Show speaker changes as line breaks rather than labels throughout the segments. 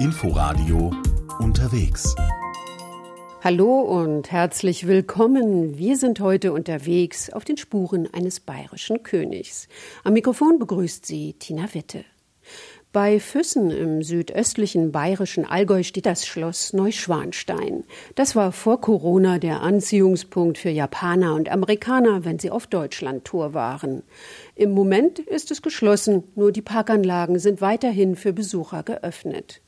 Inforadio unterwegs.
Hallo und herzlich willkommen. Wir sind heute unterwegs auf den Spuren eines bayerischen Königs. Am Mikrofon begrüßt Sie Tina Witte. Bei Füssen im südöstlichen bayerischen Allgäu steht das Schloss Neuschwanstein. Das war vor Corona der Anziehungspunkt für Japaner und Amerikaner, wenn sie auf Deutschlandtour waren. Im Moment ist es geschlossen, nur die Parkanlagen sind weiterhin für Besucher geöffnet.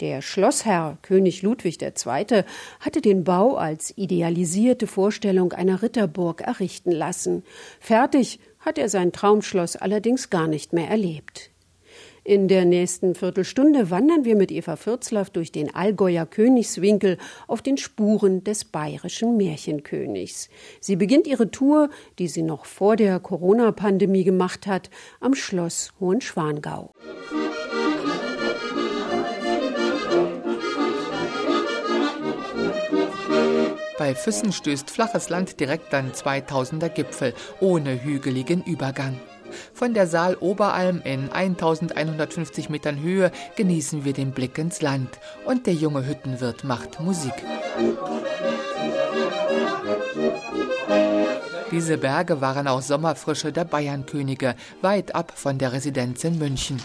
Der Schlossherr König Ludwig II. hatte den Bau als idealisierte Vorstellung einer Ritterburg errichten lassen. Fertig hat er sein Traumschloss allerdings gar nicht mehr erlebt. In der nächsten Viertelstunde wandern wir mit Eva Fürzlaff durch den Allgäuer Königswinkel auf den Spuren des bayerischen Märchenkönigs. Sie beginnt ihre Tour, die sie noch vor der Corona-Pandemie gemacht hat, am Schloss Hohenschwangau.
Bei Füssen stößt flaches Land direkt an 2000er Gipfel ohne hügeligen Übergang. Von der Saal-Oberalm in 1150 Metern Höhe genießen wir den Blick ins Land und der junge Hüttenwirt macht Musik. Diese Berge waren auch Sommerfrische der Bayernkönige, weit ab von der Residenz in München.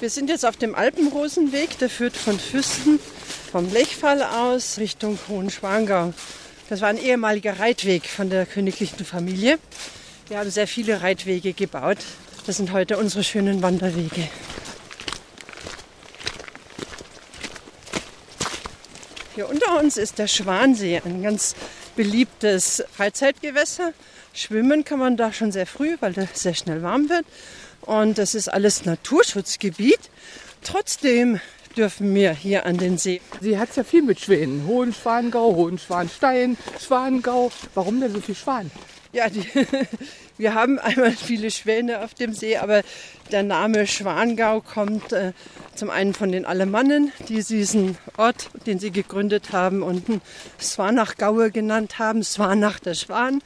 Wir sind jetzt auf dem Alpenrosenweg, der führt von Füsten vom Lechfall aus Richtung Hohenschwangau. Das war ein ehemaliger Reitweg von der königlichen Familie. Wir haben sehr viele Reitwege gebaut. Das sind heute unsere schönen Wanderwege. Hier unter uns ist der Schwansee, ein ganz beliebtes Freizeitgewässer. Schwimmen kann man da schon sehr früh, weil da sehr schnell warm wird. Und das ist alles Naturschutzgebiet. Trotzdem dürfen wir hier an den See.
Sie hat ja viel mit Schwänen. Hohenschwangau, Hohenschwanstein, Schwangau. Warum denn so viel Schwan?
Ja, die, wir haben einmal viele Schwäne auf dem See, aber der Name Schwangau kommt äh, zum einen von den Alemannen, die diesen Ort, den sie gegründet haben, unten Swanachgaue genannt haben, Swanach der Schwan.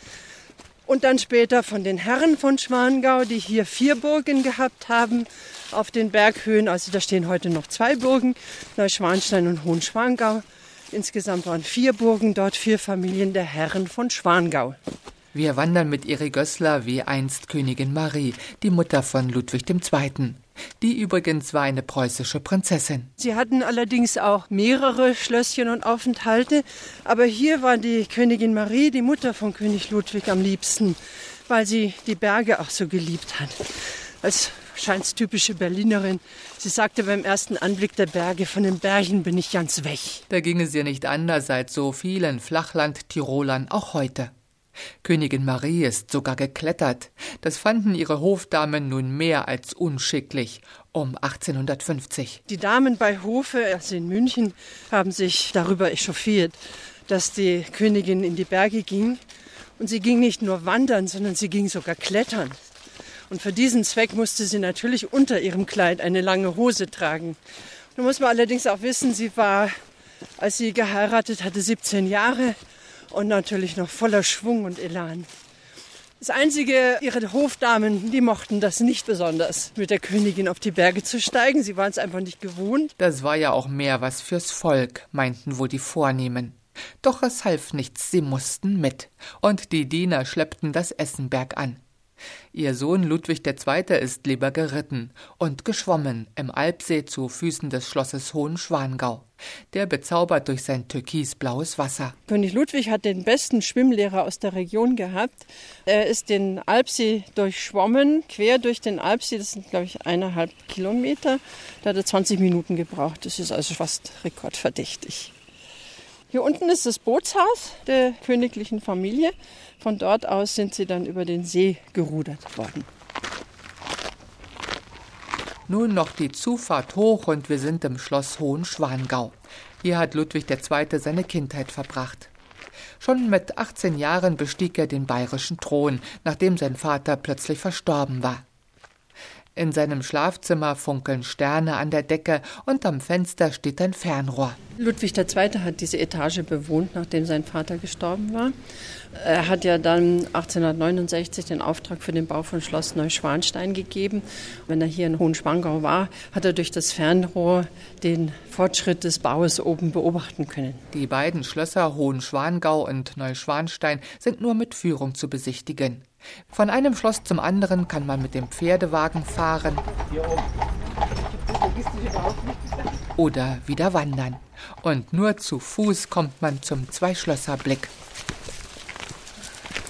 Und dann später von den Herren von Schwangau, die hier vier Burgen gehabt haben auf den Berghöhen. Also da stehen heute noch zwei Burgen, Neuschwanstein und Hohenschwangau. Insgesamt waren vier Burgen dort, vier Familien der Herren von Schwangau.
Wir wandern mit Erik Gössler wie einst Königin Marie, die Mutter von Ludwig II. Die übrigens war eine preußische Prinzessin.
Sie hatten allerdings auch mehrere Schlösschen und Aufenthalte, aber hier war die Königin Marie, die Mutter von König Ludwig, am liebsten, weil sie die Berge auch so geliebt hat. Als scheint typische Berlinerin. Sie sagte beim ersten Anblick der Berge, von den Bergen bin ich ganz weg.
Da ging es ihr nicht anders seit so vielen Flachland-Tirolern auch heute. Königin Marie ist sogar geklettert. Das fanden ihre Hofdamen nun mehr als unschicklich um 1850.
Die Damen bei Hofe, also in München, haben sich darüber echauffiert, dass die Königin in die Berge ging. Und sie ging nicht nur wandern, sondern sie ging sogar klettern. Und für diesen Zweck musste sie natürlich unter ihrem Kleid eine lange Hose tragen. Nun muss man allerdings auch wissen, sie war, als sie geheiratet hatte, 17 Jahre und natürlich noch voller Schwung und Elan. Das Einzige, ihre Hofdamen, die mochten das nicht besonders, mit der Königin auf die Berge zu steigen. Sie waren es einfach nicht gewohnt.
Das war ja auch mehr was fürs Volk, meinten wohl die Vornehmen. Doch es half nichts, sie mussten mit. Und die Diener schleppten das Essen bergan. Ihr Sohn Ludwig II. ist lieber geritten und geschwommen im Alpsee zu Füßen des Schlosses Hohenschwangau. Der bezaubert durch sein türkisblaues Wasser.
König Ludwig hat den besten Schwimmlehrer aus der Region gehabt. Er ist den Alpsee durchschwommen, quer durch den Alpsee. Das sind, glaube ich, eineinhalb Kilometer. Da hat er 20 Minuten gebraucht. Das ist also fast rekordverdächtig. Hier unten ist das Bootshaus der königlichen Familie. Von dort aus sind sie dann über den See gerudert worden.
Nun noch die Zufahrt hoch und wir sind im Schloss Hohenschwangau. Hier hat Ludwig II. seine Kindheit verbracht. Schon mit 18 Jahren bestieg er den bayerischen Thron, nachdem sein Vater plötzlich verstorben war. In seinem Schlafzimmer funkeln Sterne an der Decke und am Fenster steht ein Fernrohr.
Ludwig II. hat diese Etage bewohnt, nachdem sein Vater gestorben war. Er hat ja dann 1869 den Auftrag für den Bau von Schloss Neuschwanstein gegeben. Wenn er hier in Hohenschwangau war, hat er durch das Fernrohr den Fortschritt des Baues oben beobachten können.
Die beiden Schlösser Hohenschwangau und Neuschwanstein sind nur mit Führung zu besichtigen. Von einem Schloss zum anderen kann man mit dem Pferdewagen fahren oder wieder wandern. Und nur zu Fuß kommt man zum Zweischlösserblick.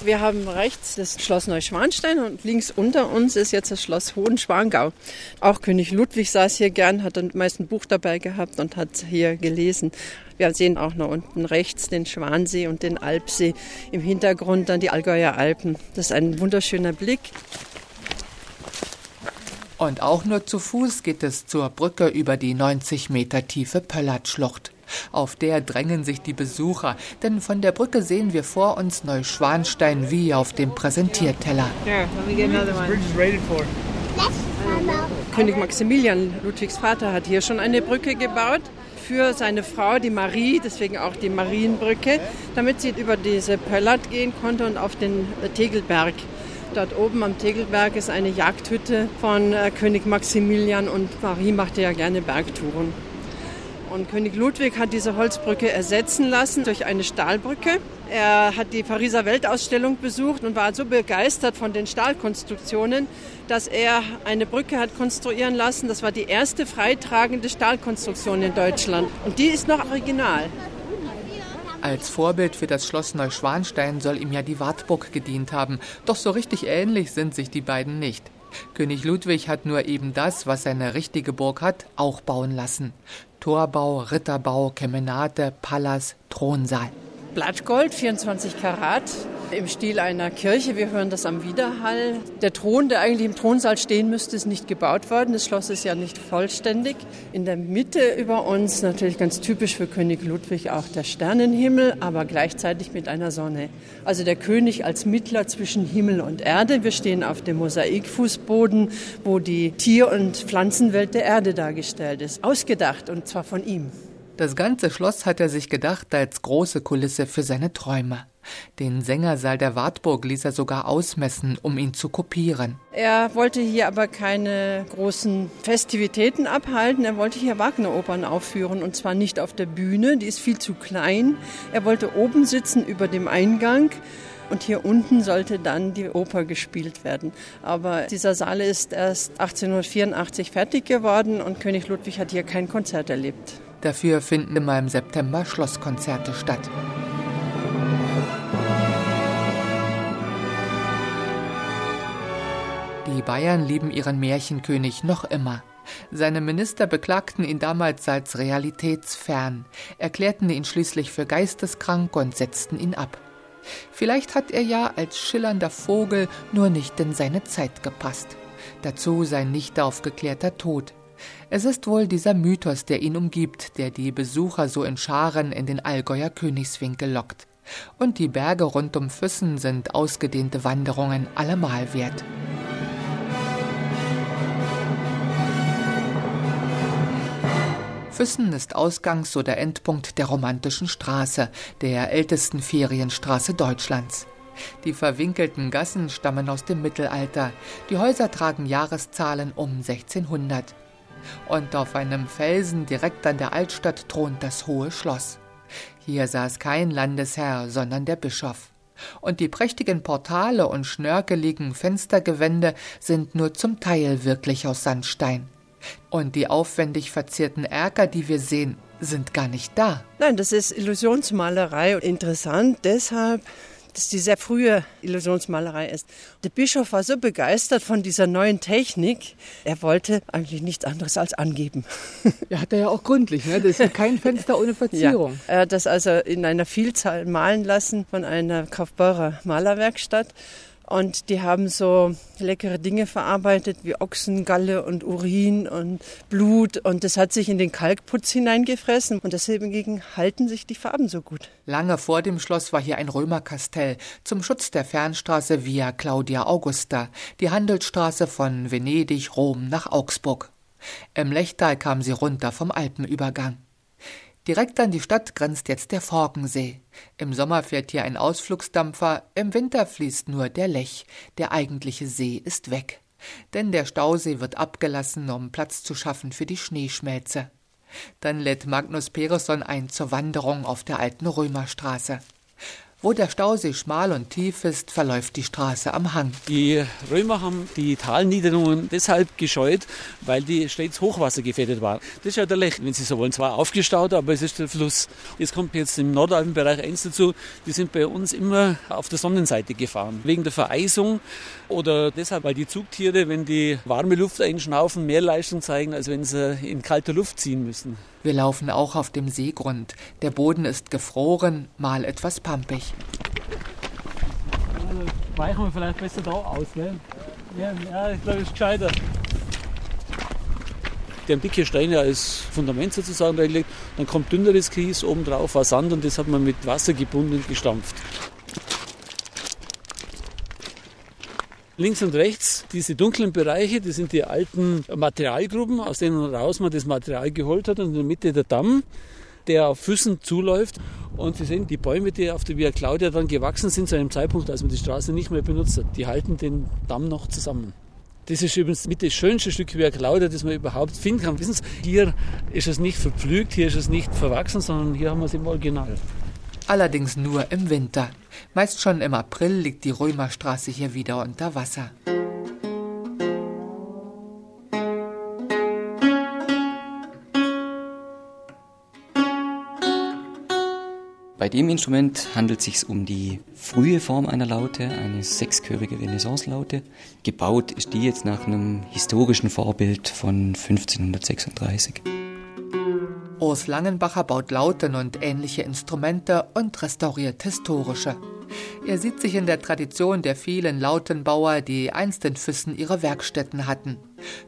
Wir haben rechts das Schloss Neuschwanstein und links unter uns ist jetzt das Schloss Hohenschwangau. Auch König Ludwig saß hier gern, hat dann meist ein Buch dabei gehabt und hat hier gelesen. Wir sehen auch noch unten rechts den Schwansee und den Alpsee. Im Hintergrund dann die Allgäuer Alpen. Das ist ein wunderschöner Blick.
Und auch nur zu Fuß geht es zur Brücke über die 90 Meter tiefe Pöllertschlucht. Auf der drängen sich die Besucher, denn von der Brücke sehen wir vor uns Neuschwanstein wie auf dem Präsentierteller.
König Maximilian, Ludwigs Vater, hat hier schon eine Brücke gebaut für seine Frau, die Marie, deswegen auch die Marienbrücke, damit sie über diese Pöllert gehen konnte und auf den Tegelberg. Dort oben am Tegelberg ist eine Jagdhütte von äh, König Maximilian und Marie machte ja gerne Bergtouren. Und König Ludwig hat diese Holzbrücke ersetzen lassen durch eine Stahlbrücke. Er hat die Pariser Weltausstellung besucht und war so begeistert von den Stahlkonstruktionen, dass er eine Brücke hat konstruieren lassen. Das war die erste freitragende Stahlkonstruktion in Deutschland. Und die ist noch original.
Als Vorbild für das Schloss Neuschwanstein soll ihm ja die Wartburg gedient haben. Doch so richtig ähnlich sind sich die beiden nicht. König Ludwig hat nur eben das, was seine richtige Burg hat, auch bauen lassen. Torbau, Ritterbau, Kemenate, Palas, Thronsaal.
Blattgold, 24 Karat, im Stil einer Kirche. Wir hören das am Widerhall. Der Thron, der eigentlich im Thronsaal stehen müsste, ist nicht gebaut worden. Das Schloss ist ja nicht vollständig. In der Mitte über uns, natürlich ganz typisch für König Ludwig, auch der Sternenhimmel, aber gleichzeitig mit einer Sonne. Also der König als Mittler zwischen Himmel und Erde. Wir stehen auf dem Mosaikfußboden, wo die Tier- und Pflanzenwelt der Erde dargestellt ist. Ausgedacht und zwar von ihm.
Das ganze Schloss hat er sich gedacht als große Kulisse für seine Träume. Den Sängersaal der Wartburg ließ er sogar ausmessen, um ihn zu kopieren.
Er wollte hier aber keine großen Festivitäten abhalten. Er wollte hier Wagner-Opern aufführen und zwar nicht auf der Bühne, die ist viel zu klein. Er wollte oben sitzen über dem Eingang. Und hier unten sollte dann die Oper gespielt werden. Aber dieser Saal ist erst 1884 fertig geworden und König Ludwig hat hier kein Konzert erlebt.
Dafür finden immer im September Schlosskonzerte statt. Bayern lieben ihren Märchenkönig noch immer. Seine Minister beklagten ihn damals als realitätsfern, erklärten ihn schließlich für geisteskrank und setzten ihn ab. Vielleicht hat er ja als schillernder Vogel nur nicht in seine Zeit gepasst. Dazu sein nicht aufgeklärter Tod. Es ist wohl dieser Mythos, der ihn umgibt, der die Besucher so in Scharen in den Allgäuer Königswinkel lockt. Und die Berge rund um Füssen sind ausgedehnte Wanderungen allemal wert. Füssen ist Ausgangs- oder Endpunkt der romantischen Straße, der ältesten Ferienstraße Deutschlands. Die verwinkelten Gassen stammen aus dem Mittelalter. Die Häuser tragen Jahreszahlen um 1600 und auf einem Felsen direkt an der Altstadt thront das hohe Schloss. Hier saß kein Landesherr, sondern der Bischof. Und die prächtigen Portale und schnörkeligen Fenstergewände sind nur zum Teil wirklich aus Sandstein. Und die aufwendig verzierten Erker, die wir sehen, sind gar nicht da.
Nein, das ist Illusionsmalerei. Interessant deshalb, dass die sehr frühe Illusionsmalerei ist. Der Bischof war so begeistert von dieser neuen Technik, er wollte eigentlich nichts anderes als angeben.
Ja, hat er ja auch gründlich, ne? Das ist kein Fenster ohne Verzierung.
Ja, er hat das also in einer Vielzahl malen lassen von einer Kaufbeurer Malerwerkstatt. Und die haben so leckere Dinge verarbeitet wie Ochsengalle und Urin und Blut. Und das hat sich in den Kalkputz hineingefressen. Und deswegen halten sich die Farben so gut.
Lange vor dem Schloss war hier ein Römerkastell zum Schutz der Fernstraße Via Claudia Augusta, die Handelsstraße von Venedig, Rom nach Augsburg. Im Lechtal kam sie runter vom Alpenübergang. Direkt an die Stadt grenzt jetzt der Forkensee. Im Sommer fährt hier ein Ausflugsdampfer, im Winter fließt nur der Lech. Der eigentliche See ist weg. Denn der Stausee wird abgelassen, um Platz zu schaffen für die Schneeschmelze. Dann lädt Magnus Peresson ein zur Wanderung auf der alten Römerstraße. Wo der Stausee schmal und tief ist, verläuft die Straße am Hang.
Die Römer haben die Talniederungen deshalb gescheut, weil die stets hochwassergefährdet waren. Das ist ja der Lech, wenn Sie so wollen. Zwar aufgestaut, aber es ist der Fluss. Jetzt kommt jetzt im Nordalpenbereich eins dazu. Die sind bei uns immer auf der Sonnenseite gefahren. Wegen der Vereisung oder deshalb, weil die Zugtiere, wenn die warme Luft einschnaufen, mehr Leistung zeigen, als wenn sie in kalter Luft ziehen müssen.
Wir laufen auch auf dem Seegrund. Der Boden ist gefroren, mal etwas pampig.
Also weichen wir vielleicht besser da aus, ne? Ja, ja ich glaube, es ist gescheiter. Die haben dicke Steine als Fundament sozusagen reingelegt. Dann kommt dünneres Kies, oben drauf war Sand und das hat man mit Wasser gebunden und gestampft. Links und rechts diese dunklen Bereiche, das sind die alten Materialgruben, aus denen raus man das Material geholt hat und in der Mitte der Damm, der auf Füßen zuläuft. Und Sie sehen, die Bäume, die auf der Via Claudia dann gewachsen sind, zu einem Zeitpunkt, als man die Straße nicht mehr benutzt hat, die halten den Damm noch zusammen. Das ist übrigens mit das schönste Stück Via Claudia, das man überhaupt finden kann. Wissen Sie, hier ist es nicht verpflügt, hier ist es nicht verwachsen, sondern hier haben wir es im Original
allerdings nur im Winter. Meist schon im April liegt die Römerstraße hier wieder unter Wasser.
Bei dem Instrument handelt es sich um die frühe Form einer Laute, eine sechschörige Renaissance-Laute. Gebaut ist die jetzt nach einem historischen Vorbild von 1536.
Urs Langenbacher baut Lauten und ähnliche Instrumente und restauriert historische. Er sieht sich in der Tradition der vielen Lautenbauer, die einst in Füssen ihre Werkstätten hatten.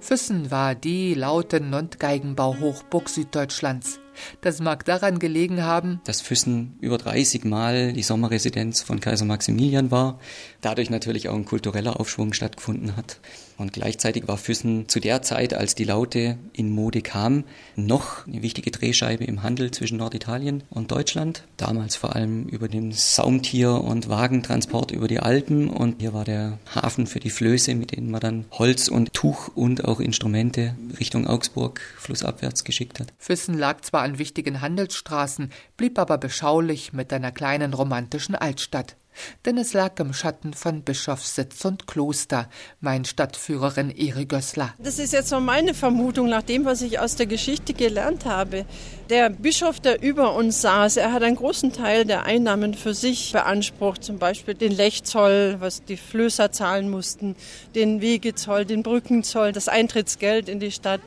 Füssen war die Lauten- und Geigenbauhochburg Süddeutschlands. Das mag daran gelegen haben,
dass Füssen über 30 Mal die Sommerresidenz von Kaiser Maximilian war, dadurch natürlich auch ein kultureller Aufschwung stattgefunden hat. Und gleichzeitig war Füssen zu der Zeit, als die Laute in Mode kam, noch eine wichtige Drehscheibe im Handel zwischen Norditalien und Deutschland. Damals vor allem über den Saumtier- und Wagentransport über die Alpen. Und hier war der Hafen für die Flöße, mit denen man dann Holz und Tuch und auch Instrumente Richtung Augsburg flussabwärts geschickt hat.
Füssen lag zwar an wichtigen Handelsstraßen, blieb aber beschaulich mit einer kleinen romantischen Altstadt denn es lag im Schatten von Bischofssitz und Kloster, mein Stadtführerin Eri Gößler.
Das ist jetzt so meine Vermutung nach dem, was ich aus der Geschichte gelernt habe. Der Bischof, der über uns saß, er hat einen großen Teil der Einnahmen für sich beansprucht, zum Beispiel den Lechzoll, was die Flößer zahlen mussten, den Wegezoll, den Brückenzoll, das Eintrittsgeld in die Stadt.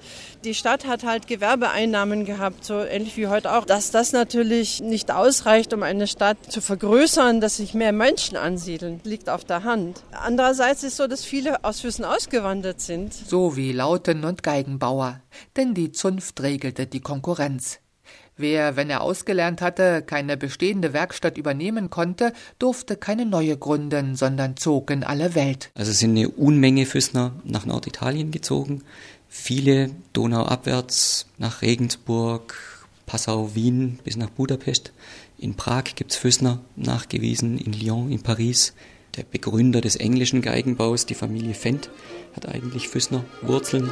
Die Stadt hat halt Gewerbeeinnahmen gehabt, so ähnlich wie heute auch. Dass das natürlich nicht ausreicht, um eine Stadt zu vergrößern, dass sich mehr Menschen ansiedeln, liegt auf der Hand. Andererseits ist es so, dass viele aus Füssen ausgewandert sind.
So wie Lauten- und Geigenbauer. Denn die Zunft regelte die Konkurrenz. Wer, wenn er ausgelernt hatte, keine bestehende Werkstatt übernehmen konnte, durfte keine neue gründen, sondern zog in alle Welt.
Also es sind eine Unmenge Füssner nach Norditalien gezogen. Viele donauabwärts nach Regensburg, Passau, Wien bis nach Budapest. In Prag gibt es Füssner nachgewiesen, in Lyon, in Paris. Der Begründer des englischen Geigenbaus, die Familie Fendt, hat eigentlich Füssner Wurzeln.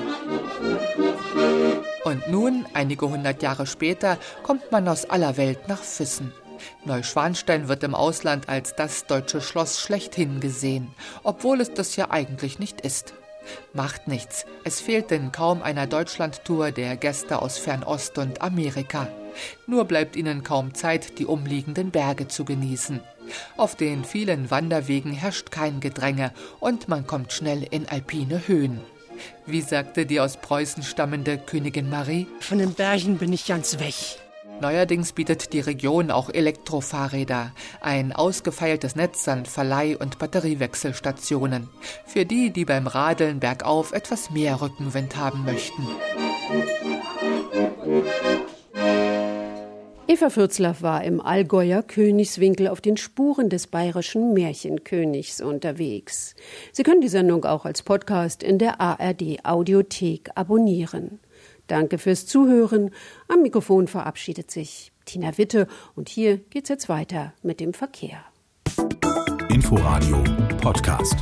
Und nun, einige hundert Jahre später, kommt man aus aller Welt nach Füssen. Neuschwanstein wird im Ausland als das deutsche Schloss schlechthin gesehen, obwohl es das ja eigentlich nicht ist. Macht nichts, es fehlt in kaum einer Deutschlandtour der Gäste aus Fernost und Amerika. Nur bleibt ihnen kaum Zeit, die umliegenden Berge zu genießen. Auf den vielen Wanderwegen herrscht kein Gedränge und man kommt schnell in alpine Höhen. Wie sagte die aus Preußen stammende Königin Marie?
Von den Bergen bin ich ganz weg.
Neuerdings bietet die Region auch Elektrofahrräder, ein ausgefeiltes Netz an Verleih- und Batteriewechselstationen, für die, die beim Radeln bergauf etwas mehr Rückenwind haben möchten.
Eva Fürzlaff war im Allgäuer Königswinkel auf den Spuren des bayerischen Märchenkönigs unterwegs. Sie können die Sendung auch als Podcast in der ARD Audiothek abonnieren. Danke fürs Zuhören. Am Mikrofon verabschiedet sich Tina Witte und hier geht's jetzt weiter mit dem Verkehr.
Inforadio Podcast.